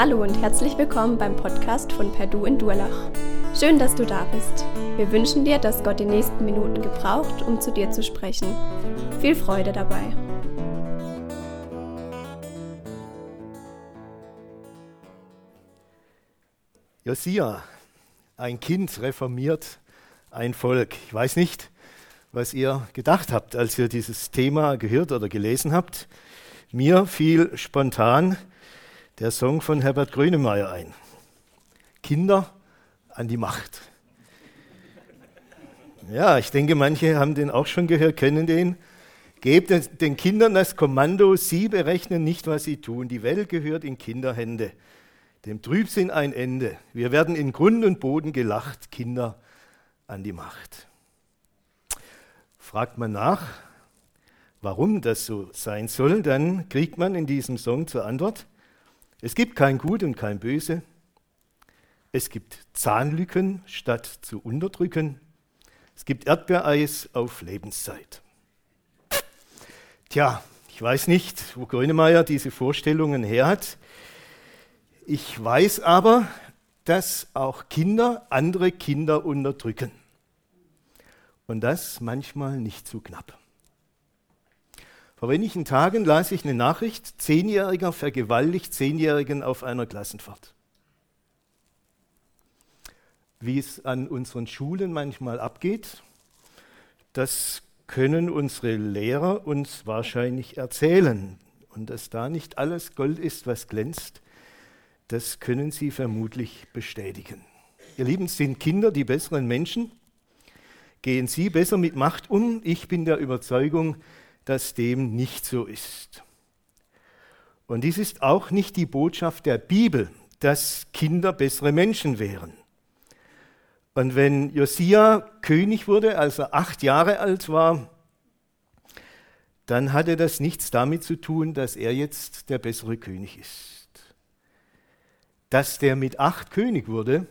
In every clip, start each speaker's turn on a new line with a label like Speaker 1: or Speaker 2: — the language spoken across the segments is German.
Speaker 1: Hallo und herzlich willkommen beim Podcast von Perdu in Durlach. Schön, dass du da bist. Wir wünschen dir, dass Gott die nächsten Minuten gebraucht, um zu dir zu sprechen. Viel Freude dabei.
Speaker 2: Josia, ein Kind reformiert ein Volk. Ich weiß nicht, was ihr gedacht habt, als ihr dieses Thema gehört oder gelesen habt. Mir fiel spontan der Song von Herbert Grönemeyer ein. Kinder an die Macht. Ja, ich denke, manche haben den auch schon gehört, kennen den. Gebt den Kindern das Kommando, sie berechnen nicht, was sie tun. Die Welt gehört in Kinderhände. Dem Trübsinn ein Ende. Wir werden in Grund und Boden gelacht, Kinder an die Macht. Fragt man nach, warum das so sein soll, dann kriegt man in diesem Song zur Antwort, es gibt kein Gut und kein Böse. Es gibt Zahnlücken statt zu unterdrücken. Es gibt Erdbeereis auf Lebenszeit. Tja, ich weiß nicht, wo Grönemeyer diese Vorstellungen her hat. Ich weiß aber, dass auch Kinder andere Kinder unterdrücken. Und das manchmal nicht zu knapp. Vor wenigen Tagen las ich eine Nachricht, Zehnjähriger vergewaltigt Zehnjährigen auf einer Klassenfahrt. Wie es an unseren Schulen manchmal abgeht, das können unsere Lehrer uns wahrscheinlich erzählen. Und dass da nicht alles Gold ist, was glänzt, das können Sie vermutlich bestätigen. Ihr Lieben, sind Kinder die besseren Menschen? Gehen Sie besser mit Macht um? Ich bin der Überzeugung, dass dem nicht so ist. Und dies ist auch nicht die Botschaft der Bibel, dass Kinder bessere Menschen wären. Und wenn Josia König wurde, als er acht Jahre alt war, dann hatte das nichts damit zu tun, dass er jetzt der bessere König ist. Dass der mit acht König wurde,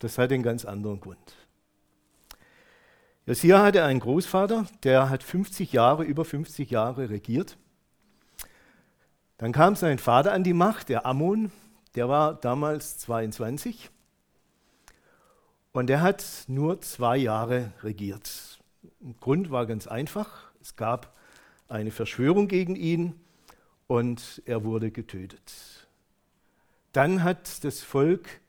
Speaker 2: das hat einen ganz anderen Grund. Josia hatte einen Großvater, der hat 50 Jahre, über 50 Jahre regiert. Dann kam sein Vater an die Macht, der Ammon, der war damals 22 und der hat nur zwei Jahre regiert. Der Grund war ganz einfach, es gab eine Verschwörung gegen ihn und er wurde getötet. Dann hat das Volk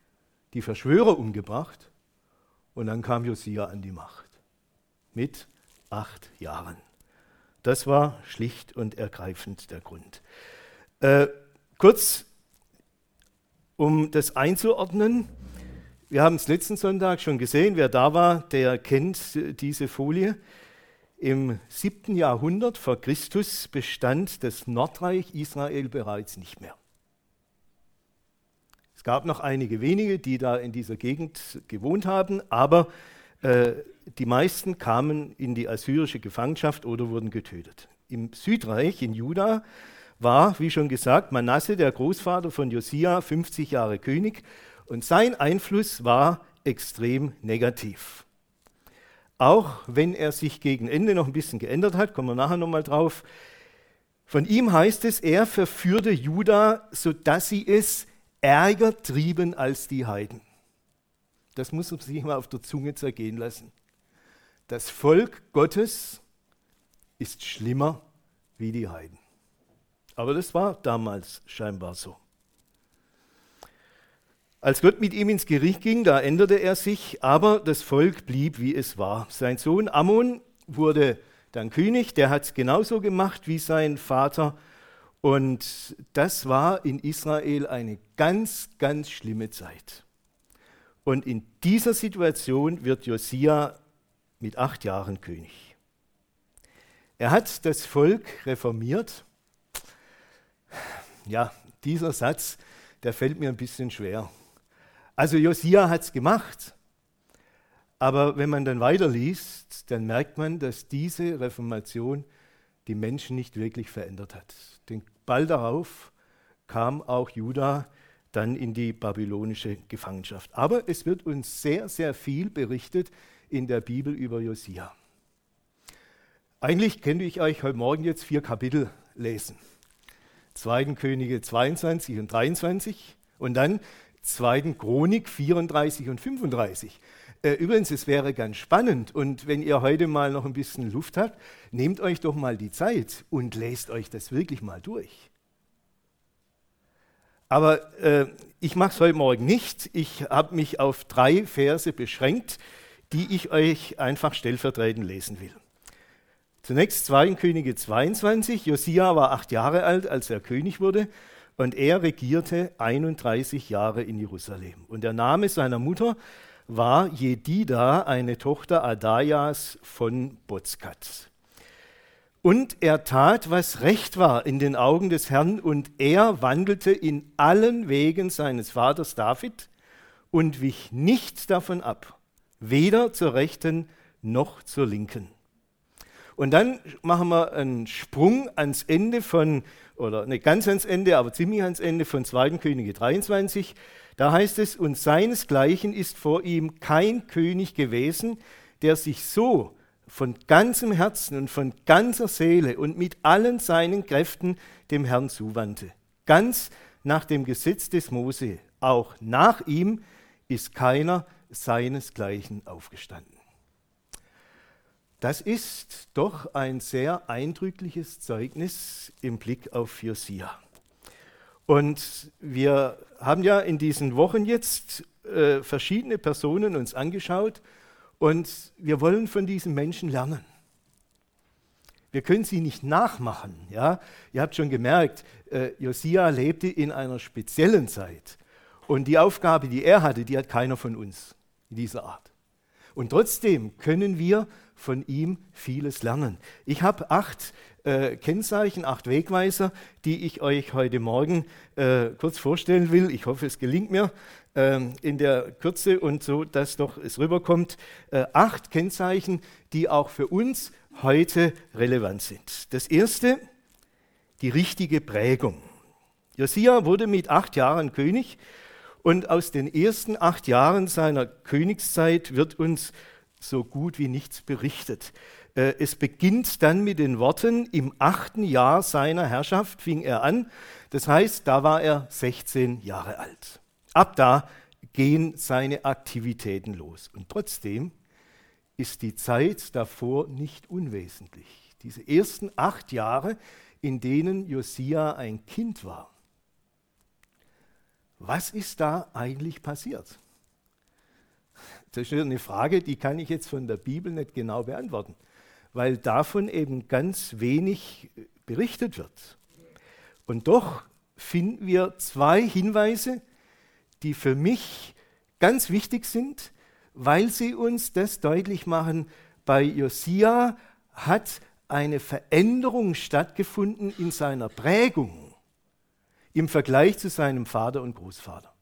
Speaker 2: die Verschwörer umgebracht und dann kam Josia an die Macht mit acht Jahren. Das war schlicht und ergreifend der Grund. Äh, kurz, um das einzuordnen, wir haben es letzten Sonntag schon gesehen, wer da war, der kennt diese Folie. Im siebten Jahrhundert vor Christus bestand das Nordreich Israel bereits nicht mehr. Es gab noch einige wenige, die da in dieser Gegend gewohnt haben, aber äh, die meisten kamen in die assyrische Gefangenschaft oder wurden getötet. Im Südreich, in Juda, war, wie schon gesagt, Manasse, der Großvater von Josia, 50 Jahre König und sein Einfluss war extrem negativ. Auch wenn er sich gegen Ende noch ein bisschen geändert hat, kommen wir nachher nochmal drauf. Von ihm heißt es, er verführte Juda, sodass sie es ärger trieben als die Heiden. Das muss man sich mal auf der Zunge zergehen lassen. Das Volk Gottes ist schlimmer wie die Heiden. Aber das war damals scheinbar so. Als Gott mit ihm ins Gericht ging, da änderte er sich, aber das Volk blieb, wie es war. Sein Sohn Ammon wurde dann König, der hat es genauso gemacht wie sein Vater. Und das war in Israel eine ganz, ganz schlimme Zeit. Und in dieser Situation wird Josia mit acht Jahren König. Er hat das Volk reformiert. Ja, dieser Satz, der fällt mir ein bisschen schwer. Also Josia hat es gemacht, aber wenn man dann weiterliest, dann merkt man, dass diese Reformation die Menschen nicht wirklich verändert hat. Denn bald darauf kam auch Juda dann in die babylonische Gefangenschaft. Aber es wird uns sehr, sehr viel berichtet in der Bibel über Josia. Eigentlich könnte ich euch heute Morgen jetzt vier Kapitel lesen. 2. Könige 22 und 23, Und dann 2. Chronik 34 und 35. Äh, übrigens, es wäre ganz spannend und wenn ihr heute mal noch ein bisschen Luft habt, nehmt euch doch mal die Zeit und lest euch das wirklich mal durch. Aber äh, ich mache es heute Morgen nicht. Ich habe mich auf drei Verse beschränkt, die ich euch einfach stellvertretend lesen will. Zunächst 2. Könige 22. Josia war acht Jahre alt, als er König wurde, und er regierte 31 Jahre in Jerusalem. Und der Name seiner Mutter war Jedida, eine Tochter Adajas von Bozkat. Und er tat, was recht war in den Augen des Herrn, und er wandelte in allen Wegen seines Vaters David und wich nicht davon ab, weder zur rechten noch zur linken. Und dann machen wir einen Sprung ans Ende von, oder nicht ganz ans Ende, aber ziemlich ans Ende von 2. Könige 23. Da heißt es, und seinesgleichen ist vor ihm kein König gewesen, der sich so von ganzem Herzen und von ganzer Seele und mit allen seinen Kräften dem Herrn zuwandte. Ganz nach dem Gesetz des Mose. Auch nach ihm ist keiner seinesgleichen aufgestanden. Das ist doch ein sehr eindrückliches Zeugnis im Blick auf Josia. Und wir haben ja in diesen Wochen jetzt äh, verschiedene Personen uns angeschaut, und wir wollen von diesen Menschen lernen. Wir können sie nicht nachmachen. Ja? Ihr habt schon gemerkt, äh, Josia lebte in einer speziellen Zeit. Und die Aufgabe, die er hatte, die hat keiner von uns in dieser Art. Und trotzdem können wir von ihm vieles lernen. Ich habe acht äh, Kennzeichen, acht Wegweiser, die ich euch heute Morgen äh, kurz vorstellen will. Ich hoffe, es gelingt mir in der Kürze und so, dass doch es rüberkommt. Äh, acht Kennzeichen, die auch für uns heute relevant sind. Das erste, die richtige Prägung. Josia wurde mit acht Jahren König und aus den ersten acht Jahren seiner Königszeit wird uns so gut wie nichts berichtet. Äh, es beginnt dann mit den Worten, im achten Jahr seiner Herrschaft fing er an. Das heißt, da war er 16 Jahre alt. Ab da gehen seine Aktivitäten los. Und trotzdem ist die Zeit davor nicht unwesentlich. Diese ersten acht Jahre, in denen Josia ein Kind war. Was ist da eigentlich passiert? Das ist eine Frage, die kann ich jetzt von der Bibel nicht genau beantworten, weil davon eben ganz wenig berichtet wird. Und doch finden wir zwei Hinweise, die für mich ganz wichtig sind, weil sie uns das deutlich machen, bei Josia hat eine Veränderung stattgefunden in seiner Prägung im Vergleich zu seinem Vater und Großvater.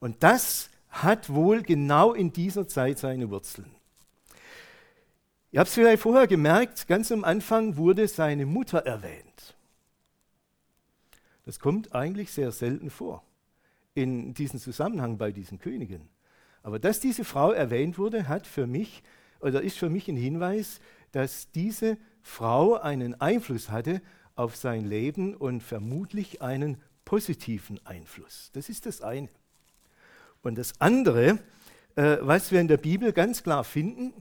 Speaker 2: Und das hat wohl genau in dieser Zeit seine Wurzeln. Ihr habt es vielleicht vorher gemerkt, ganz am Anfang wurde seine Mutter erwähnt. Das kommt eigentlich sehr selten vor in diesem Zusammenhang bei diesen Königen. Aber dass diese Frau erwähnt wurde, hat für mich oder ist für mich ein Hinweis, dass diese Frau einen Einfluss hatte auf sein Leben und vermutlich einen positiven Einfluss. Das ist das eine. Und das andere, äh, was wir in der Bibel ganz klar finden,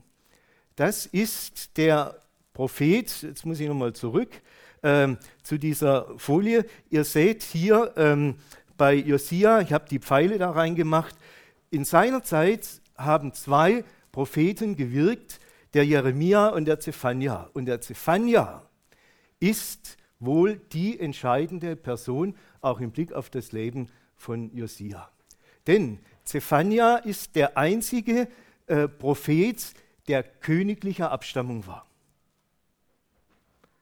Speaker 2: das ist der Prophet, jetzt muss ich nochmal zurück ähm, zu dieser Folie. Ihr seht hier ähm, bei Josia, ich habe die Pfeile da reingemacht, in seiner Zeit haben zwei Propheten gewirkt, der Jeremia und der Zephania. Und der Zephania ist wohl die entscheidende Person, auch im Blick auf das Leben von Josia. Denn Zephania ist der einzige äh, Prophet, der königlicher Abstammung war.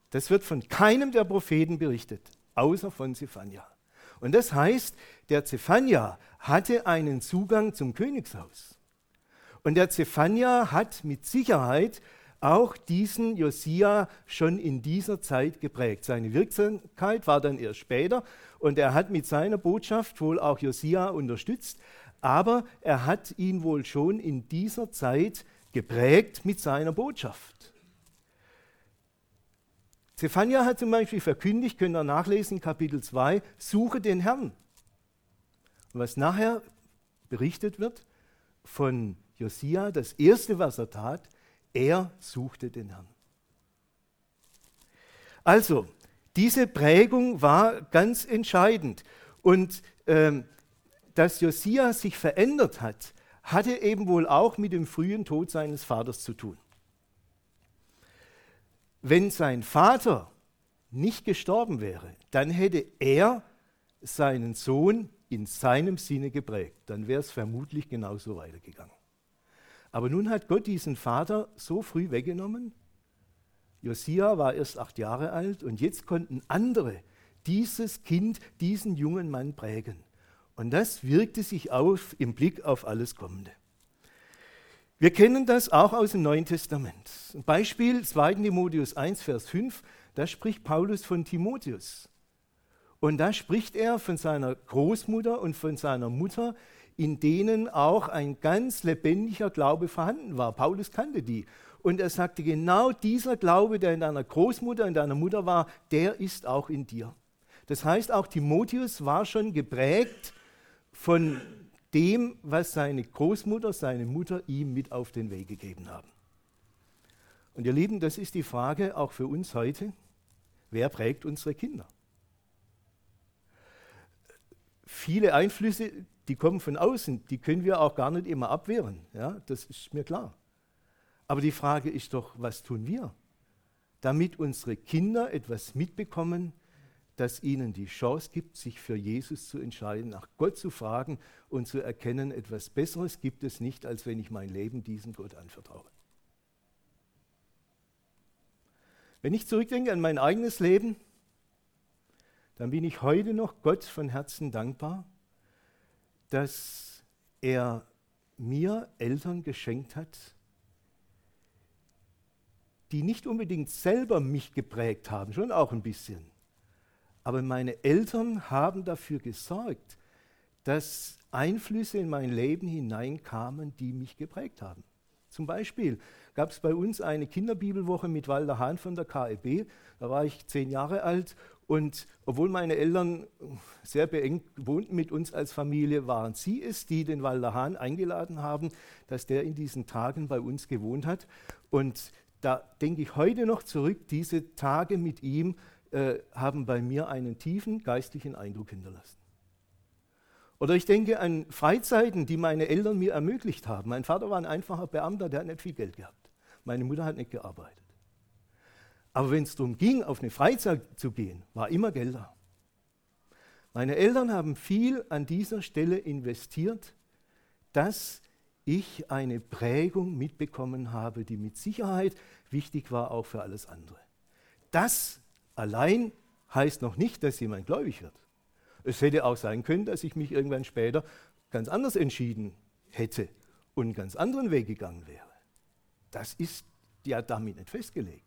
Speaker 2: Das wird von keinem der Propheten berichtet, außer von Zephania. Und das heißt, der Zephania hatte einen Zugang zum Königshaus. Und der Zephania hat mit Sicherheit auch diesen Josia schon in dieser Zeit geprägt. Seine Wirksamkeit war dann erst später und er hat mit seiner Botschaft wohl auch Josia unterstützt, aber er hat ihn wohl schon in dieser Zeit geprägt mit seiner Botschaft. Zephania hat zum Beispiel verkündigt, könnt ihr nachlesen, Kapitel 2, suche den Herrn. was nachher berichtet wird von Josia, das erste, was er tat, er suchte den Herrn. Also, diese Prägung war ganz entscheidend. Und ähm, dass Josia sich verändert hat, hatte eben wohl auch mit dem frühen Tod seines Vaters zu tun. Wenn sein Vater nicht gestorben wäre, dann hätte er seinen Sohn in seinem Sinne geprägt. Dann wäre es vermutlich genauso weitergegangen. Aber nun hat Gott diesen Vater so früh weggenommen. Josia war erst acht Jahre alt und jetzt konnten andere dieses Kind, diesen jungen Mann prägen. Und das wirkte sich auf im Blick auf alles Kommende. Wir kennen das auch aus dem Neuen Testament. Beispiel 2. Timotheus 1, Vers 5, da spricht Paulus von Timotheus. Und da spricht er von seiner Großmutter und von seiner Mutter, in denen auch ein ganz lebendiger Glaube vorhanden war. Paulus kannte die. Und er sagte, genau dieser Glaube, der in deiner Großmutter und deiner Mutter war, der ist auch in dir. Das heißt, auch Timotheus war schon geprägt von dem, was seine Großmutter, seine Mutter ihm mit auf den Weg gegeben haben. Und ihr Lieben, das ist die Frage auch für uns heute. Wer prägt unsere Kinder? Viele Einflüsse, die kommen von außen, die können wir auch gar nicht immer abwehren. Ja, das ist mir klar. Aber die Frage ist doch, was tun wir, damit unsere Kinder etwas mitbekommen, das ihnen die Chance gibt, sich für Jesus zu entscheiden, nach Gott zu fragen und zu erkennen, etwas Besseres gibt es nicht, als wenn ich mein Leben diesem Gott anvertraue. Wenn ich zurückdenke an mein eigenes Leben, dann bin ich heute noch Gott von Herzen dankbar, dass er mir Eltern geschenkt hat, die nicht unbedingt selber mich geprägt haben, schon auch ein bisschen, aber meine Eltern haben dafür gesorgt, dass Einflüsse in mein Leben hineinkamen, die mich geprägt haben. Zum Beispiel gab es bei uns eine Kinderbibelwoche mit Walter Hahn von der KEB. Da war ich zehn Jahre alt und obwohl meine Eltern sehr beengt wohnten mit uns als Familie, waren sie es, die den Walter Hahn eingeladen haben, dass der in diesen Tagen bei uns gewohnt hat. Und da denke ich heute noch zurück, diese Tage mit ihm äh, haben bei mir einen tiefen geistlichen Eindruck hinterlassen. Oder ich denke an Freizeiten, die meine Eltern mir ermöglicht haben. Mein Vater war ein einfacher Beamter, der hat nicht viel Geld gehabt. Meine Mutter hat nicht gearbeitet. Aber wenn es darum ging, auf eine Freizeit zu gehen, war immer Geld da. Meine Eltern haben viel an dieser Stelle investiert, dass ich eine Prägung mitbekommen habe, die mit Sicherheit wichtig war, auch für alles andere. Das allein heißt noch nicht, dass jemand gläubig wird. Es hätte auch sein können, dass ich mich irgendwann später ganz anders entschieden hätte und einen ganz anderen Weg gegangen wäre. Das ist ja damit nicht festgelegt.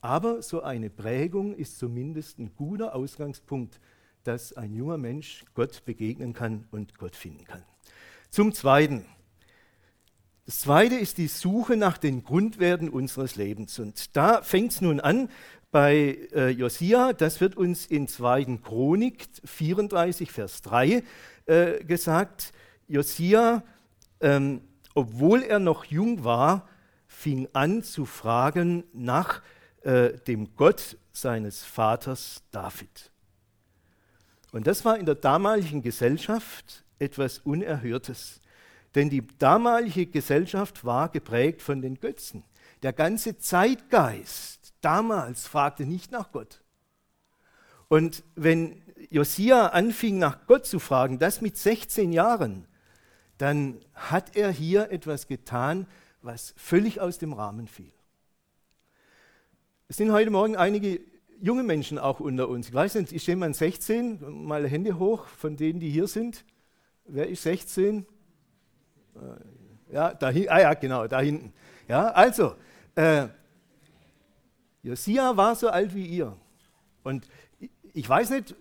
Speaker 2: Aber so eine Prägung ist zumindest ein guter Ausgangspunkt, dass ein junger Mensch Gott begegnen kann und Gott finden kann. Zum Zweiten. Das Zweite ist die Suche nach den Grundwerten unseres Lebens. Und da fängt es nun an bei äh, Josia, das wird uns in 2. Chronik 34, Vers 3 äh, gesagt. Josia, ähm, obwohl er noch jung war, fing an zu fragen nach äh, dem Gott seines Vaters David. Und das war in der damaligen Gesellschaft etwas Unerhörtes. Denn die damalige Gesellschaft war geprägt von den Götzen. Der ganze Zeitgeist damals fragte nicht nach Gott. Und wenn Josia anfing, nach Gott zu fragen, das mit 16 Jahren, dann hat er hier etwas getan, was völlig aus dem Rahmen fiel. Es sind heute Morgen einige junge Menschen auch unter uns. Ich weiß nicht, ist jemand 16? Mal Hände hoch von denen, die hier sind. Wer ist 16? Äh, ja, da, ah ja, genau, da hinten. Ja, also, äh, Josia war so alt wie ihr. Und ich weiß nicht,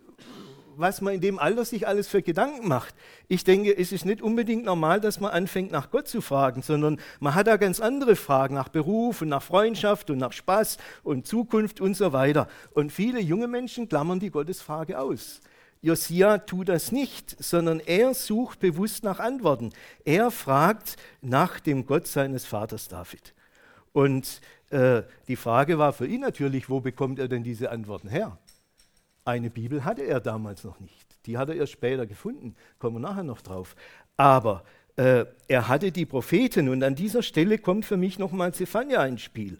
Speaker 2: was man in dem Alter sich alles für Gedanken macht. Ich denke, es ist nicht unbedingt normal, dass man anfängt, nach Gott zu fragen, sondern man hat da ganz andere Fragen nach Beruf und nach Freundschaft und nach Spaß und Zukunft und so weiter. Und viele junge Menschen klammern die Gottesfrage aus. Josia tut das nicht, sondern er sucht bewusst nach Antworten. Er fragt nach dem Gott seines Vaters David. Und äh, die Frage war für ihn natürlich, wo bekommt er denn diese Antworten her? Eine Bibel hatte er damals noch nicht. Die hat er erst später gefunden. Kommen wir nachher noch drauf. Aber äh, er hatte die Propheten und an dieser Stelle kommt für mich nochmal Zephania ins Spiel.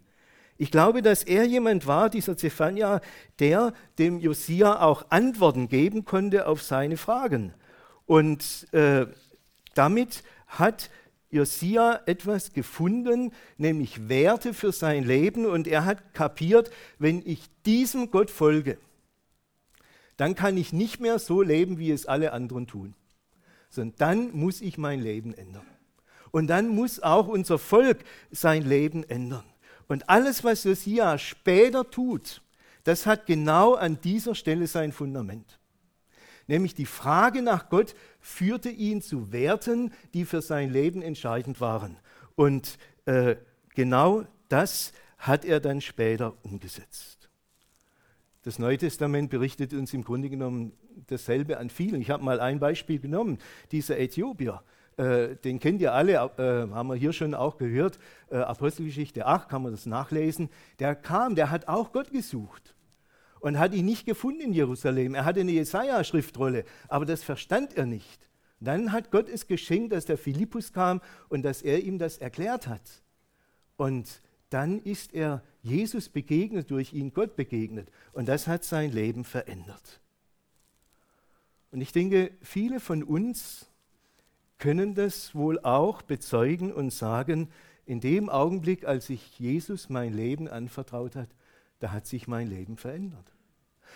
Speaker 2: Ich glaube, dass er jemand war, dieser Zephania, der dem Josia auch Antworten geben konnte auf seine Fragen. Und äh, damit hat Josia etwas gefunden, nämlich Werte für sein Leben. Und er hat kapiert, wenn ich diesem Gott folge, dann kann ich nicht mehr so leben, wie es alle anderen tun, sondern dann muss ich mein Leben ändern. Und dann muss auch unser Volk sein Leben ändern. Und alles, was Josia später tut, das hat genau an dieser Stelle sein Fundament. Nämlich die Frage nach Gott führte ihn zu Werten, die für sein Leben entscheidend waren. Und äh, genau das hat er dann später umgesetzt. Das Neue Testament berichtet uns im Grunde genommen dasselbe an vielen. Ich habe mal ein Beispiel genommen, dieser Äthiopier. Äh, den kennt ihr alle, äh, haben wir hier schon auch gehört, äh, Apostelgeschichte 8, kann man das nachlesen. Der kam, der hat auch Gott gesucht und hat ihn nicht gefunden in Jerusalem. Er hatte eine Jesaja-Schriftrolle, aber das verstand er nicht. Dann hat Gott es geschenkt, dass der Philippus kam und dass er ihm das erklärt hat. Und dann ist er Jesus begegnet, durch ihn Gott begegnet. Und das hat sein Leben verändert. Und ich denke, viele von uns können das wohl auch bezeugen und sagen, in dem Augenblick, als ich Jesus mein Leben anvertraut hat, da hat sich mein Leben verändert.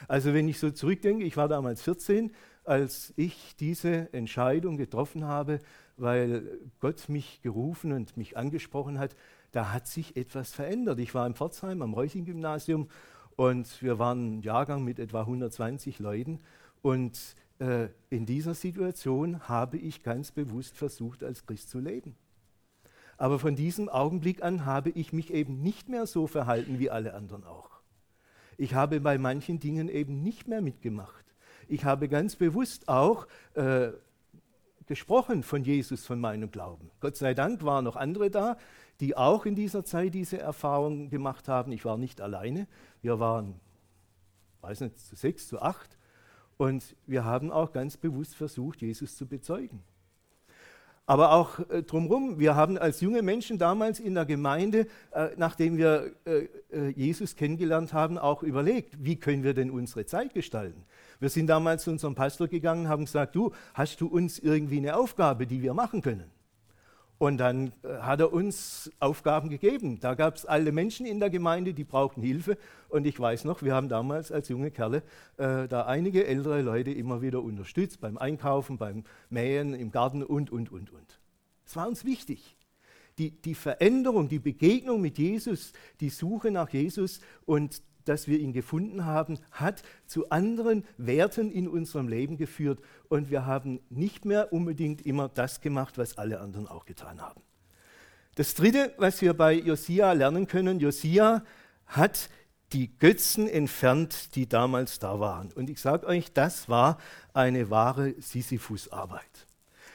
Speaker 2: Also wenn ich so zurückdenke, ich war damals 14, als ich diese Entscheidung getroffen habe, weil Gott mich gerufen und mich angesprochen hat, da hat sich etwas verändert. Ich war in Pforzheim am Reuching-Gymnasium und wir waren ein Jahrgang mit etwa 120 Leuten und äh, in dieser Situation habe ich ganz bewusst versucht, als Christ zu leben. Aber von diesem Augenblick an habe ich mich eben nicht mehr so verhalten wie alle anderen auch. Ich habe bei manchen Dingen eben nicht mehr mitgemacht. Ich habe ganz bewusst auch äh, gesprochen von Jesus, von meinem Glauben. Gott sei Dank waren noch andere da, die auch in dieser Zeit diese Erfahrung gemacht haben. Ich war nicht alleine. Wir waren, weiß nicht, zu sechs, zu acht. Und wir haben auch ganz bewusst versucht, Jesus zu bezeugen. Aber auch äh, drumherum, wir haben als junge Menschen damals in der Gemeinde, äh, nachdem wir äh, äh, Jesus kennengelernt haben, auch überlegt, wie können wir denn unsere Zeit gestalten. Wir sind damals zu unserem Pastor gegangen, haben gesagt, du, hast du uns irgendwie eine Aufgabe, die wir machen können? Und dann äh, hat er uns Aufgaben gegeben. Da gab es alle Menschen in der Gemeinde, die brauchten Hilfe. Und ich weiß noch, wir haben damals als junge Kerle äh, da einige ältere Leute immer wieder unterstützt, beim Einkaufen, beim Mähen, im Garten und, und, und, und. Es war uns wichtig. Die, die Veränderung, die Begegnung mit Jesus, die Suche nach Jesus und dass wir ihn gefunden haben, hat zu anderen Werten in unserem Leben geführt und wir haben nicht mehr unbedingt immer das gemacht, was alle anderen auch getan haben. Das Dritte, was wir bei Josia lernen können, Josia hat die Götzen entfernt, die damals da waren. Und ich sage euch, das war eine wahre Sisyphus-Arbeit.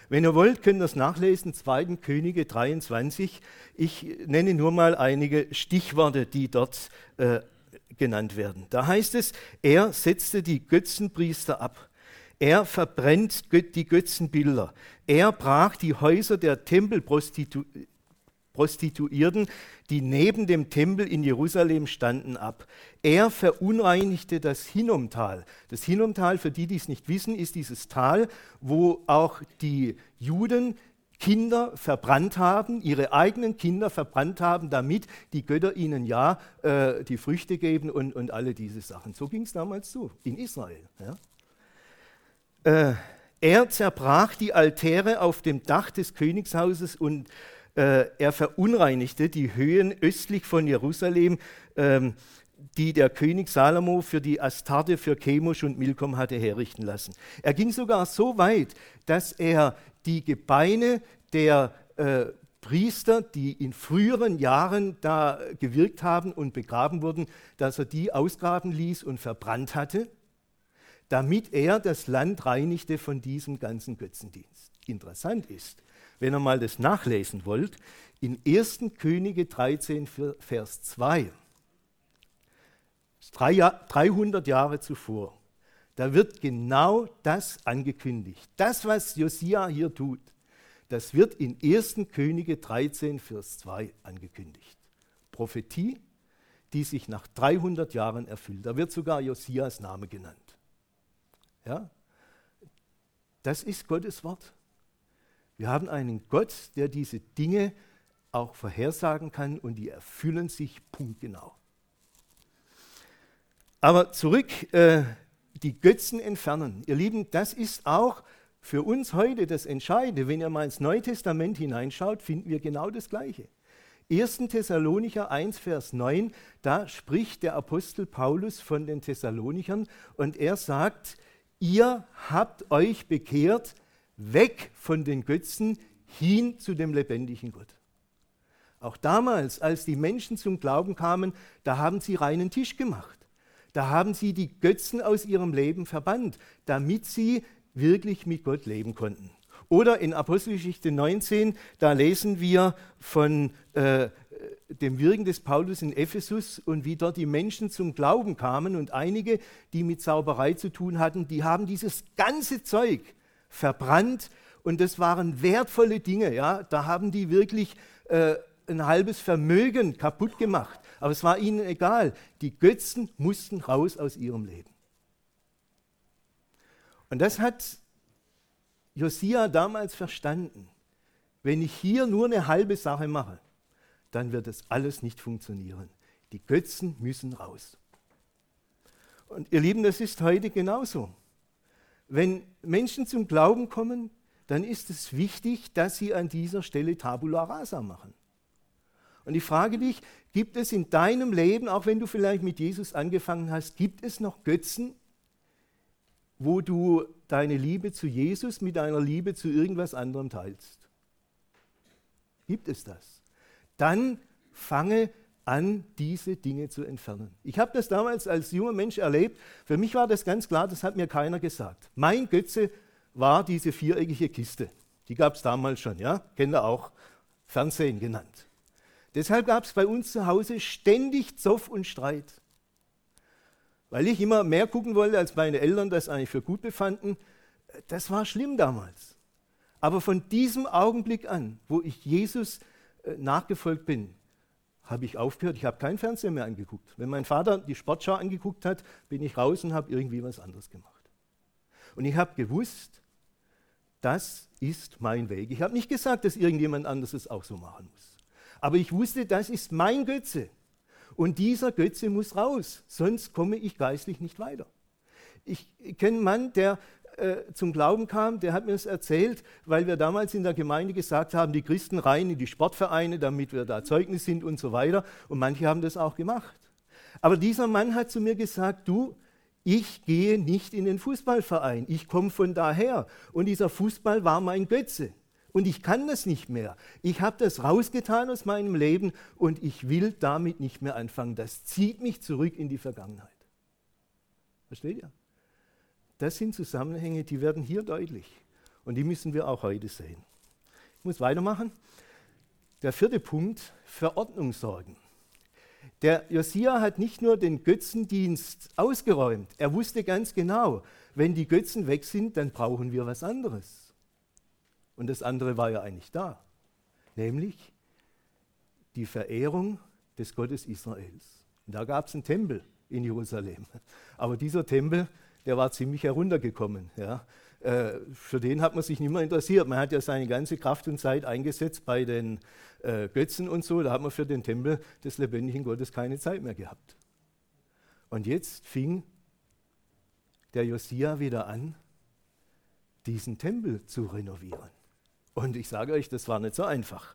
Speaker 2: Wenn ihr wollt, könnt ihr das nachlesen, 2. Könige 23. Ich nenne nur mal einige Stichworte, die dort äh, genannt werden. Da heißt es, er setzte die Götzenpriester ab. Er verbrennt die Götzenbilder. Er brach die Häuser der Tempelprostituierten, die neben dem Tempel in Jerusalem standen, ab. Er verunreinigte das Hinnomtal. Das Hinnomtal, für die, die es nicht wissen, ist dieses Tal, wo auch die Juden Kinder verbrannt haben, ihre eigenen Kinder verbrannt haben, damit die Götter ihnen ja äh, die Früchte geben und, und alle diese Sachen. So ging es damals zu, in Israel. Ja. Äh, er zerbrach die Altäre auf dem Dach des Königshauses und äh, er verunreinigte die Höhen östlich von Jerusalem, ähm, die der König Salomo für die Astarte, für Chemosh und Milkom hatte herrichten lassen. Er ging sogar so weit, dass er die Gebeine der äh, Priester, die in früheren Jahren da gewirkt haben und begraben wurden, dass er die ausgraben ließ und verbrannt hatte, damit er das Land reinigte von diesem ganzen Götzendienst. Interessant ist, wenn ihr mal das nachlesen wollt, in 1. Könige 13, Vers 2, 300 Jahre zuvor, da wird genau das angekündigt. Das, was Josia hier tut, das wird in 1. Könige 13, Vers 2 angekündigt. Prophetie, die sich nach 300 Jahren erfüllt. Da wird sogar Josias Name genannt. Ja? Das ist Gottes Wort. Wir haben einen Gott, der diese Dinge auch vorhersagen kann und die erfüllen sich punktgenau. Aber zurück, äh, die Götzen entfernen. Ihr Lieben, das ist auch für uns heute das Entscheidende. Wenn ihr mal ins Neue Testament hineinschaut, finden wir genau das Gleiche. 1. Thessalonicher 1, Vers 9, da spricht der Apostel Paulus von den Thessalonichern und er sagt, ihr habt euch bekehrt, weg von den Götzen hin zu dem lebendigen Gott. Auch damals, als die Menschen zum Glauben kamen, da haben sie reinen Tisch gemacht. Da haben sie die Götzen aus ihrem Leben verbannt, damit sie wirklich mit Gott leben konnten. Oder in Apostelgeschichte 19, da lesen wir von äh, dem Wirken des Paulus in Ephesus und wie dort die Menschen zum Glauben kamen und einige, die mit Zauberei zu tun hatten, die haben dieses ganze Zeug verbrannt und das waren wertvolle Dinge. Ja? Da haben die wirklich äh, ein halbes Vermögen kaputt gemacht. Aber es war ihnen egal. Die Götzen mussten raus aus ihrem Leben. Und das hat Josia damals verstanden. Wenn ich hier nur eine halbe Sache mache, dann wird das alles nicht funktionieren. Die Götzen müssen raus. Und ihr Lieben, das ist heute genauso. Wenn Menschen zum Glauben kommen, dann ist es wichtig, dass sie an dieser Stelle Tabula rasa machen. Und ich frage dich, gibt es in deinem Leben, auch wenn du vielleicht mit Jesus angefangen hast, gibt es noch Götzen, wo du deine Liebe zu Jesus mit deiner Liebe zu irgendwas anderem teilst? Gibt es das? Dann fange an, diese Dinge zu entfernen. Ich habe das damals als junger Mensch erlebt. Für mich war das ganz klar, das hat mir keiner gesagt. Mein Götze war diese viereckige Kiste. Die gab es damals schon, ja? Kennt ihr auch. Fernsehen genannt. Deshalb gab es bei uns zu Hause ständig Zoff und Streit. Weil ich immer mehr gucken wollte, als meine Eltern das eigentlich für gut befanden. Das war schlimm damals. Aber von diesem Augenblick an, wo ich Jesus äh, nachgefolgt bin, habe ich aufgehört, ich habe kein Fernsehen mehr angeguckt. Wenn mein Vater die Sportschau angeguckt hat, bin ich raus und habe irgendwie was anderes gemacht. Und ich habe gewusst, das ist mein Weg. Ich habe nicht gesagt, dass irgendjemand anderes es auch so machen muss. Aber ich wusste, das ist mein Götze. Und dieser Götze muss raus, sonst komme ich geistlich nicht weiter. Ich kenne einen Mann, der äh, zum Glauben kam, der hat mir das erzählt, weil wir damals in der Gemeinde gesagt haben, die Christen rein in die Sportvereine, damit wir da Zeugnis sind und so weiter. Und manche haben das auch gemacht. Aber dieser Mann hat zu mir gesagt, du, ich gehe nicht in den Fußballverein, ich komme von daher. Und dieser Fußball war mein Götze. Und ich kann das nicht mehr. Ich habe das rausgetan aus meinem Leben und ich will damit nicht mehr anfangen. Das zieht mich zurück in die Vergangenheit. Versteht ihr? Das sind Zusammenhänge, die werden hier deutlich. Und die müssen wir auch heute sehen. Ich muss weitermachen. Der vierte Punkt, Verordnung sorgen. Der Josia hat nicht nur den Götzendienst ausgeräumt, er wusste ganz genau, wenn die Götzen weg sind, dann brauchen wir was anderes. Und das andere war ja eigentlich da, nämlich die Verehrung des Gottes Israels. Und da gab es einen Tempel in Jerusalem. Aber dieser Tempel der war ziemlich heruntergekommen. Ja. Äh, für den hat man sich nicht mehr interessiert. Man hat ja seine ganze Kraft und Zeit eingesetzt bei den äh, Götzen und so. Da hat man für den Tempel des lebendigen Gottes keine Zeit mehr gehabt. Und jetzt fing der Josia wieder an, diesen Tempel zu renovieren. Und ich sage euch, das war nicht so einfach.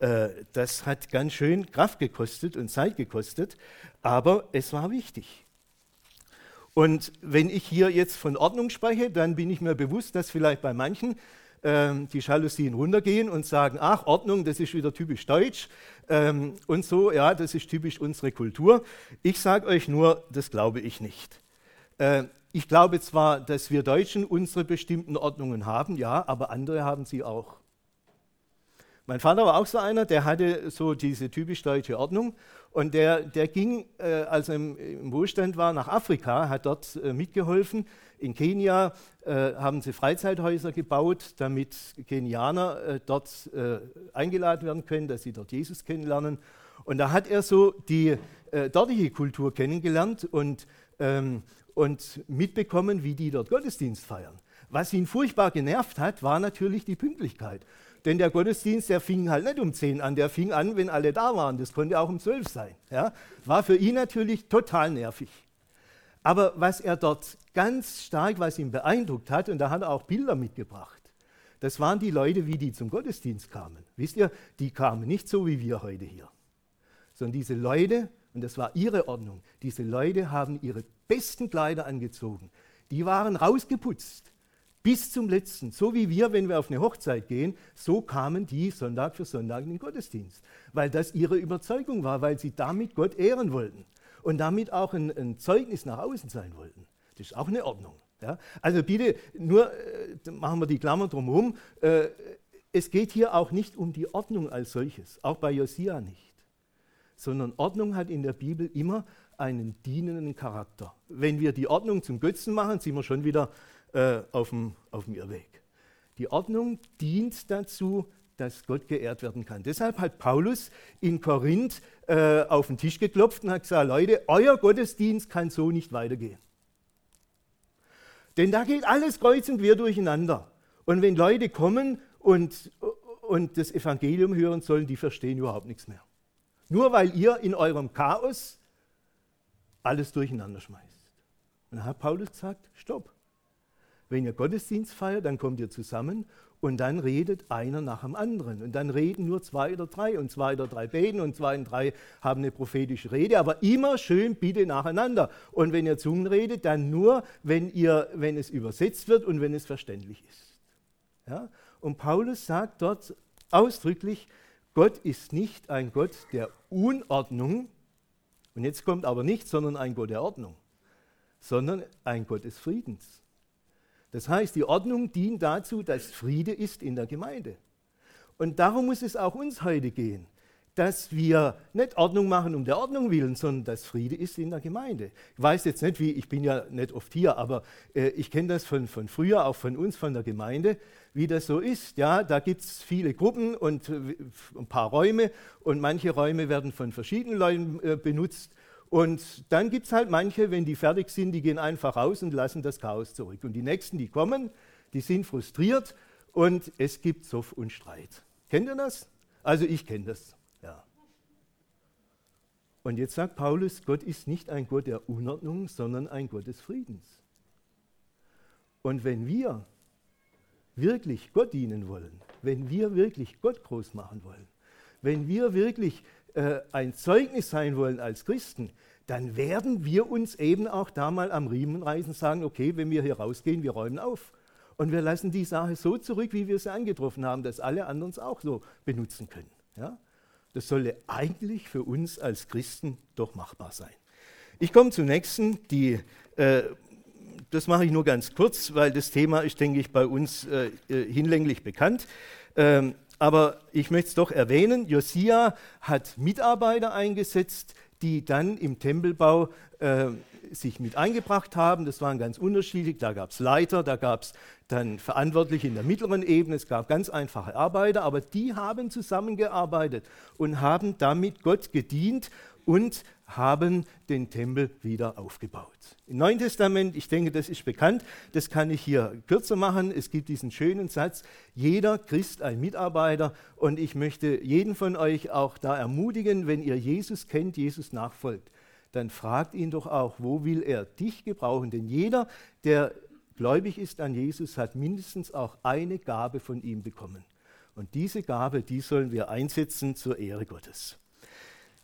Speaker 2: Äh, das hat ganz schön Kraft gekostet und Zeit gekostet, aber es war wichtig. Und wenn ich hier jetzt von Ordnung spreche, dann bin ich mir bewusst, dass vielleicht bei manchen ähm, die Jalousien runtergehen und sagen, ach, Ordnung, das ist wieder typisch deutsch ähm, und so, ja, das ist typisch unsere Kultur. Ich sage euch nur, das glaube ich nicht. Äh, ich glaube zwar, dass wir Deutschen unsere bestimmten Ordnungen haben, ja, aber andere haben sie auch. Mein Vater war auch so einer, der hatte so diese typisch deutsche Ordnung und der, der ging, äh, als er im, Wohlstand war, nach Afrika, hat dort äh, mitgeholfen. In Kenia äh, haben sie Freizeithäuser gebaut, damit Kenianer äh, dort äh, eingeladen werden können, dass sie dort Jesus kennenlernen. Und da hat er so die äh, dortige Kultur kennengelernt und, ähm, und mitbekommen, wie die dort Gottesdienst feiern. Was ihn furchtbar genervt hat, war natürlich die Pünktlichkeit. Denn der Gottesdienst, der fing halt nicht um 10 an, der fing an, wenn alle da waren. Das konnte auch um 12 sein. Ja? War für ihn natürlich total nervig. Aber was er dort ganz stark, was ihn beeindruckt hat, und da hat er auch Bilder mitgebracht, das waren die Leute, wie die zum Gottesdienst kamen. Wisst ihr, die kamen nicht so wie wir heute hier, sondern diese Leute, und das war ihre Ordnung, diese Leute haben ihre besten Kleider angezogen. Die waren rausgeputzt bis zum letzten. So wie wir, wenn wir auf eine Hochzeit gehen, so kamen die Sonntag für Sonntag in den Gottesdienst, weil das ihre Überzeugung war, weil sie damit Gott ehren wollten und damit auch ein, ein Zeugnis nach außen sein wollten. Das ist auch eine Ordnung. Ja? Also bitte, nur äh, machen wir die Klammer drumherum. Äh, es geht hier auch nicht um die Ordnung als solches, auch bei Josia nicht, sondern Ordnung hat in der Bibel immer einen dienenden Charakter. Wenn wir die Ordnung zum Götzen machen, sind wir schon wieder äh, auf, dem, Irrweg. Die Ordnung dient dazu, dass Gott geehrt werden kann. Deshalb hat Paulus in Korinth äh, auf den Tisch geklopft und hat gesagt, Leute, euer Gottesdienst kann so nicht weitergehen. Denn da geht alles kreuz und quer durcheinander. Und wenn Leute kommen und, und das Evangelium hören sollen, die verstehen überhaupt nichts mehr. Nur weil ihr in eurem Chaos alles durcheinander schmeißt. Und dann hat Paulus gesagt, stopp. Wenn ihr Gottesdienst feiert, dann kommt ihr zusammen und dann redet einer nach dem anderen. Und dann reden nur zwei oder drei und zwei oder drei beten und zwei und drei haben eine prophetische Rede, aber immer schön bitte nacheinander. Und wenn ihr Zungen redet, dann nur, wenn, ihr, wenn es übersetzt wird und wenn es verständlich ist. Ja? Und Paulus sagt dort ausdrücklich, Gott ist nicht ein Gott der Unordnung, und jetzt kommt aber nicht, sondern ein Gott der Ordnung, sondern ein Gott des Friedens. Das heißt, die Ordnung dient dazu, dass Friede ist in der Gemeinde. Und darum muss es auch uns heute gehen, dass wir nicht Ordnung machen um der Ordnung willen, sondern dass Friede ist in der Gemeinde. Ich weiß jetzt nicht, wie, ich bin ja nicht oft hier, aber äh, ich kenne das von, von früher, auch von uns, von der Gemeinde, wie das so ist. Ja, da gibt es viele Gruppen und äh, ein paar Räume und manche Räume werden von verschiedenen Leuten äh, benutzt und dann gibt es halt manche, wenn die fertig sind, die gehen einfach raus und lassen das Chaos zurück. Und die nächsten, die kommen, die sind frustriert und es gibt Zoff und Streit. Kennt ihr das? Also ich kenne das. Ja. Und jetzt sagt Paulus, Gott ist nicht ein Gott der Unordnung, sondern ein Gott des Friedens. Und wenn wir wirklich Gott dienen wollen, wenn wir wirklich Gott groß machen wollen, wenn wir wirklich äh, ein Zeugnis sein wollen als Christen, dann werden wir uns eben auch da mal am Riemen reißen, sagen, okay, wenn wir hier rausgehen, wir räumen auf. Und wir lassen die Sache so zurück, wie wir sie angetroffen haben, dass alle anderen es auch so benutzen können. Ja? Das sollte eigentlich für uns als Christen doch machbar sein. Ich komme zum nächsten, die, äh, das mache ich nur ganz kurz, weil das Thema ist, denke ich, bei uns äh, äh hinlänglich bekannt. Ähm, aber ich möchte es doch erwähnen, Josia hat Mitarbeiter eingesetzt, die dann im Tempelbau äh, sich mit eingebracht haben. Das waren ganz unterschiedlich. Da gab es Leiter, da gab es dann Verantwortliche in der mittleren Ebene, es gab ganz einfache Arbeiter, aber die haben zusammengearbeitet und haben damit Gott gedient und haben den Tempel wieder aufgebaut. Im Neuen Testament, ich denke, das ist bekannt, das kann ich hier kürzer machen. Es gibt diesen schönen Satz, jeder Christ ein Mitarbeiter und ich möchte jeden von euch auch da ermutigen, wenn ihr Jesus kennt, Jesus nachfolgt, dann fragt ihn doch auch, wo will er dich gebrauchen? Denn jeder, der gläubig ist an Jesus, hat mindestens auch eine Gabe von ihm bekommen. Und diese Gabe, die sollen wir einsetzen zur Ehre Gottes.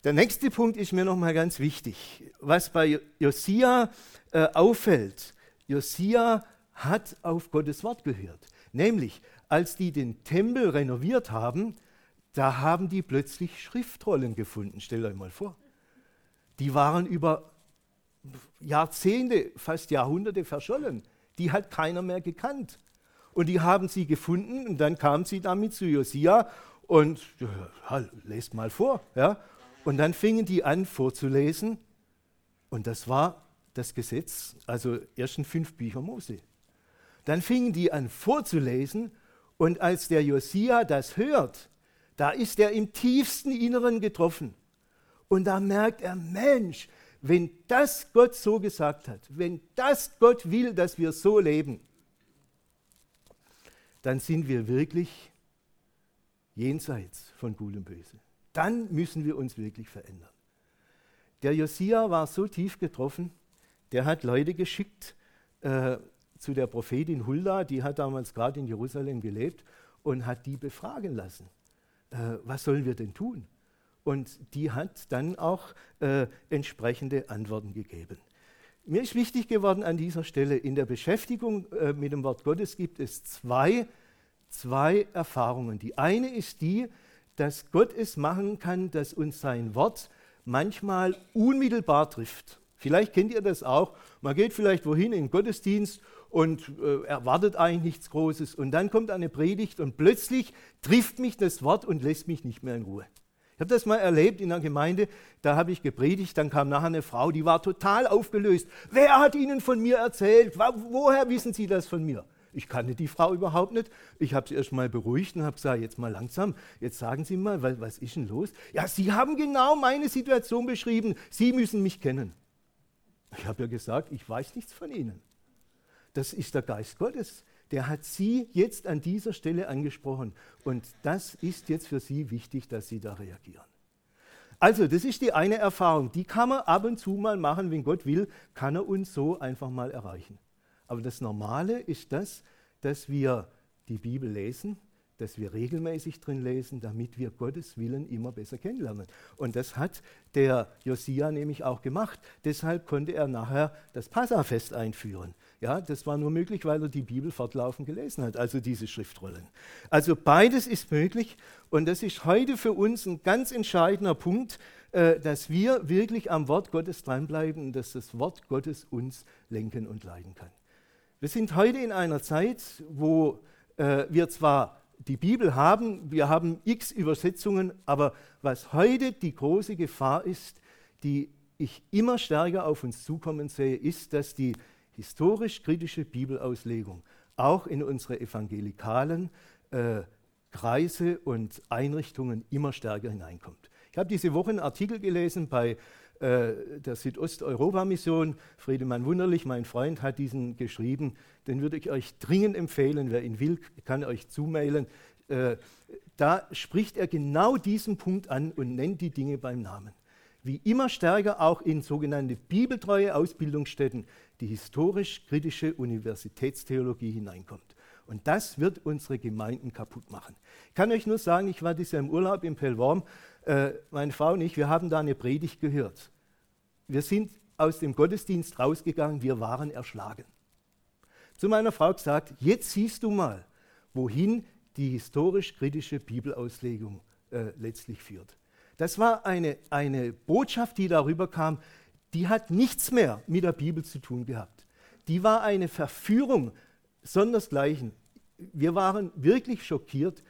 Speaker 2: Der nächste Punkt ist mir nochmal ganz wichtig. Was bei Josia äh, auffällt, Josia hat auf Gottes Wort gehört. Nämlich, als die den Tempel renoviert haben, da haben die plötzlich Schriftrollen gefunden. Stellt euch mal vor. Die waren über Jahrzehnte, fast Jahrhunderte verschollen. Die hat keiner mehr gekannt. Und die haben sie gefunden und dann kam sie damit zu Josia und ja, lest mal vor. Ja. Und dann fingen die an vorzulesen und das war das Gesetz, also ersten fünf Bücher Mose. Dann fingen die an vorzulesen und als der Josia das hört, da ist er im tiefsten Inneren getroffen. Und da merkt er, Mensch, wenn das Gott so gesagt hat, wenn das Gott will, dass wir so leben, dann sind wir wirklich jenseits von Gut und Böse. Dann müssen wir uns wirklich verändern. Der Josia war so tief getroffen, der hat Leute geschickt äh, zu der Prophetin Hulda, die hat damals gerade in Jerusalem gelebt und hat die befragen lassen. Äh, was sollen wir denn tun? Und die hat dann auch äh, entsprechende Antworten gegeben. Mir ist wichtig geworden an dieser Stelle, in der Beschäftigung äh, mit dem Wort Gottes gibt es zwei, zwei Erfahrungen. Die eine ist die, dass Gott es machen kann, dass uns sein Wort manchmal unmittelbar trifft. Vielleicht kennt ihr das auch. Man geht vielleicht wohin in den Gottesdienst und äh, erwartet eigentlich nichts Großes. Und dann kommt eine Predigt und plötzlich trifft mich das Wort und lässt mich nicht mehr in Ruhe. Ich habe das mal erlebt in einer Gemeinde, da habe ich gepredigt, dann kam nachher eine Frau, die war total aufgelöst. Wer hat Ihnen von mir erzählt? Woher wissen Sie das von mir? Ich kannte die Frau überhaupt nicht. Ich habe sie erst mal beruhigt und habe gesagt, jetzt mal langsam, jetzt sagen Sie mal, was, was ist denn los? Ja, Sie haben genau meine Situation beschrieben. Sie müssen mich kennen. Ich habe ja gesagt, ich weiß nichts von Ihnen. Das ist der Geist Gottes. Der hat Sie jetzt an dieser Stelle angesprochen. Und das ist jetzt für Sie wichtig, dass Sie da reagieren. Also, das ist die eine Erfahrung. Die kann man ab und zu mal machen, wenn Gott will, kann er uns so einfach mal erreichen. Aber das Normale ist das, dass wir die Bibel lesen, dass wir regelmäßig drin lesen, damit wir Gottes Willen immer besser kennenlernen. Und das hat der Josia nämlich auch gemacht. Deshalb konnte er nachher das Passafest einführen. Ja, das war nur möglich, weil er die Bibel fortlaufend gelesen hat, also diese Schriftrollen. Also beides ist möglich und das ist heute für uns ein ganz entscheidender Punkt, äh, dass wir wirklich am Wort Gottes dranbleiben und dass das Wort Gottes uns lenken und leiten kann. Wir sind heute in einer Zeit, wo äh, wir zwar die Bibel haben, wir haben x Übersetzungen, aber was heute die große Gefahr ist, die ich immer stärker auf uns zukommen sehe, ist, dass die historisch-kritische Bibelauslegung auch in unsere evangelikalen äh, Kreise und Einrichtungen immer stärker hineinkommt. Ich habe diese Woche einen Artikel gelesen bei äh, der Südosteuropa-Mission. Friedemann Wunderlich, mein Freund, hat diesen geschrieben. Den würde ich euch dringend empfehlen. Wer ihn will, kann euch zumailen. Äh, da spricht er genau diesen Punkt an und nennt die Dinge beim Namen. Wie immer stärker auch in sogenannte bibeltreue Ausbildungsstätten die historisch-kritische Universitätstheologie hineinkommt. Und das wird unsere Gemeinden kaputt machen. Ich kann euch nur sagen, ich war dieses Jahr im Urlaub in Pellworm äh, meine Frau und ich, wir haben da eine Predigt gehört. Wir sind aus dem Gottesdienst rausgegangen, wir waren erschlagen. Zu meiner Frau gesagt, jetzt siehst du mal, wohin die historisch-kritische Bibelauslegung äh, letztlich führt. Das war eine, eine Botschaft, die darüber kam, die hat nichts mehr mit der Bibel zu tun gehabt. Die war eine Verführung sondersgleichen. Wir waren wirklich schockiert,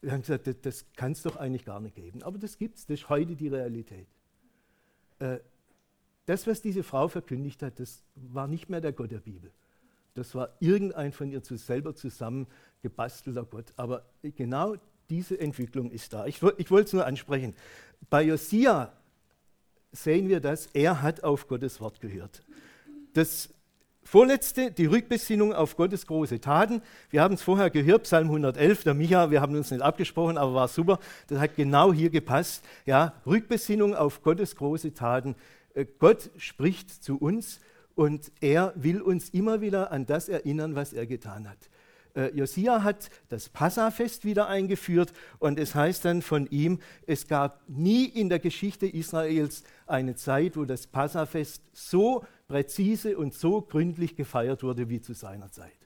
Speaker 2: wir haben gesagt, das, das kann es doch eigentlich gar nicht geben. Aber das gibt es, das ist heute die Realität. Äh, das, was diese Frau verkündigt hat, das war nicht mehr der Gott der Bibel. Das war irgendein von ihr zu selber zusammengebastelter Gott. Aber genau diese Entwicklung ist da. Ich, ich wollte es nur ansprechen. Bei Josia sehen wir das, er hat auf Gottes Wort gehört. Das Vorletzte, die Rückbesinnung auf Gottes große Taten. Wir haben es vorher gehört, Psalm 111, der Micha, wir haben uns nicht abgesprochen, aber war super. Das hat genau hier gepasst. Ja, Rückbesinnung auf Gottes große Taten. Äh, Gott spricht zu uns und er will uns immer wieder an das erinnern, was er getan hat. Äh, Josia hat das Passafest wieder eingeführt und es heißt dann von ihm, es gab nie in der Geschichte Israels eine Zeit, wo das Passafest so präzise und so gründlich gefeiert wurde wie zu seiner Zeit.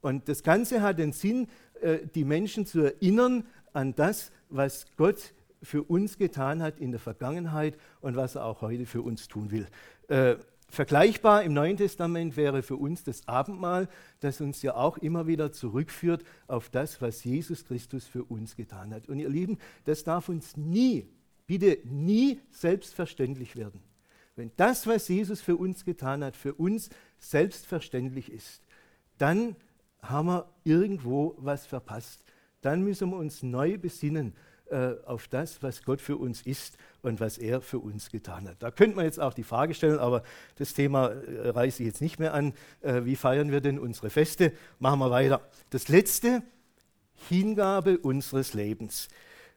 Speaker 2: Und das Ganze hat den Sinn, äh, die Menschen zu erinnern an das, was Gott für uns getan hat in der Vergangenheit und was er auch heute für uns tun will. Äh, Vergleichbar im Neuen Testament wäre für uns das Abendmahl, das uns ja auch immer wieder zurückführt auf das, was Jesus Christus für uns getan hat. Und ihr Lieben, das darf uns nie, bitte nie selbstverständlich werden. Wenn das, was Jesus für uns getan hat, für uns selbstverständlich ist, dann haben wir irgendwo was verpasst. Dann müssen wir uns neu besinnen äh, auf das, was Gott für uns ist und was er für uns getan hat. Da könnte man jetzt auch die Frage stellen, aber das Thema äh, reiße ich jetzt nicht mehr an. Äh, wie feiern wir denn unsere Feste? Machen wir weiter. Das letzte, Hingabe unseres Lebens.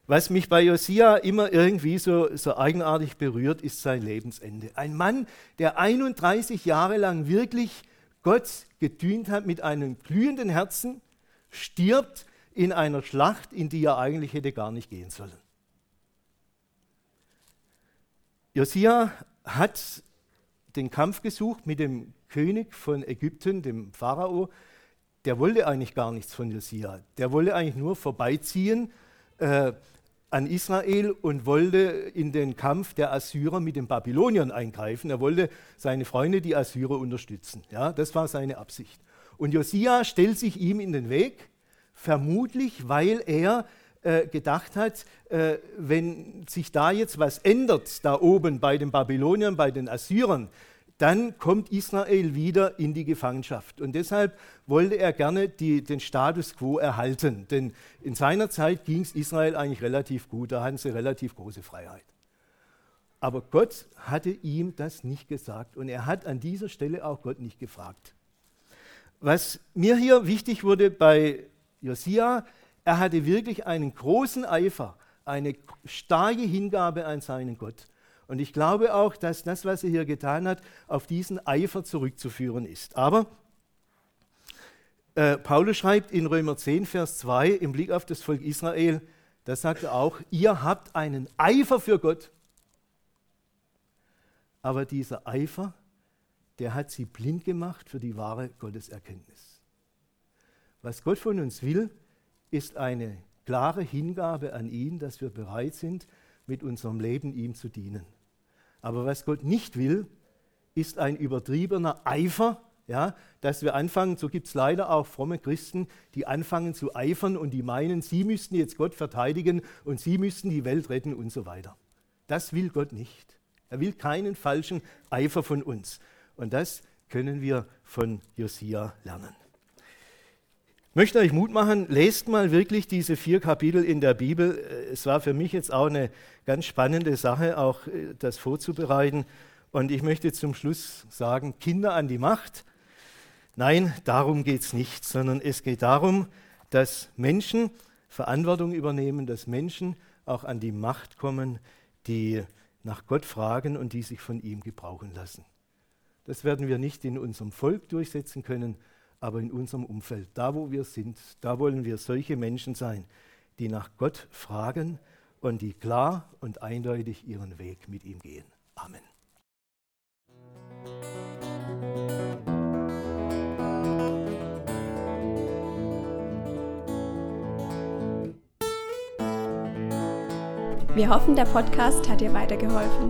Speaker 2: Was mich bei Josia immer irgendwie so, so eigenartig berührt, ist sein Lebensende. Ein Mann, der 31 Jahre lang wirklich Gott gedient hat mit einem glühenden Herzen, stirbt in einer Schlacht, in die er eigentlich hätte gar nicht gehen sollen. Josia hat den Kampf gesucht mit dem König von Ägypten, dem Pharao. Der wollte eigentlich gar nichts von Josia. Der wollte eigentlich nur vorbeiziehen äh, an Israel und wollte in den Kampf der Assyrer mit den Babyloniern eingreifen. Er wollte seine Freunde, die Assyrer, unterstützen. Ja, das war seine Absicht. Und Josia stellt sich ihm in den Weg vermutlich weil er äh, gedacht hat, äh, wenn sich da jetzt was ändert, da oben bei den Babyloniern, bei den Assyrern, dann kommt Israel wieder in die Gefangenschaft. Und deshalb wollte er gerne die, den Status quo erhalten. Denn in seiner Zeit ging es Israel eigentlich relativ gut, da hatten sie relativ große Freiheit. Aber Gott hatte ihm das nicht gesagt und er hat an dieser Stelle auch Gott nicht gefragt. Was mir hier wichtig wurde bei Josia, er hatte wirklich einen großen Eifer, eine starke Hingabe an seinen Gott. Und ich glaube auch, dass das, was er hier getan hat, auf diesen Eifer zurückzuführen ist. Aber äh, Paulus schreibt in Römer 10, Vers 2 im Blick auf das Volk Israel, da sagt er auch, ihr habt einen Eifer für Gott. Aber dieser Eifer, der hat sie blind gemacht für die wahre Gotteserkenntnis. Was Gott von uns will, ist eine klare Hingabe an ihn, dass wir bereit sind, mit unserem Leben ihm zu dienen. Aber was Gott nicht will, ist ein übertriebener Eifer, ja, dass wir anfangen, so gibt es leider auch fromme Christen, die anfangen zu eifern und die meinen, sie müssten jetzt Gott verteidigen und sie müssten die Welt retten und so weiter. Das will Gott nicht. Er will keinen falschen Eifer von uns. Und das können wir von Josia lernen möchte euch Mut machen, lest mal wirklich diese vier Kapitel in der Bibel. Es war für mich jetzt auch eine ganz spannende Sache, auch äh, das vorzubereiten. Und ich möchte zum Schluss sagen, Kinder an die Macht. Nein, darum geht es nicht, sondern es geht darum, dass Menschen Verantwortung übernehmen, dass Menschen auch an die Macht kommen, die nach Gott fragen und die sich von ihm gebrauchen lassen. Das werden wir nicht in unserem Volk durchsetzen können, aber in unserem Umfeld, da wo wir sind, da wollen wir solche Menschen sein, die nach Gott fragen und die klar und eindeutig ihren Weg mit ihm gehen. Amen.
Speaker 1: Wir hoffen, der Podcast hat dir weitergeholfen.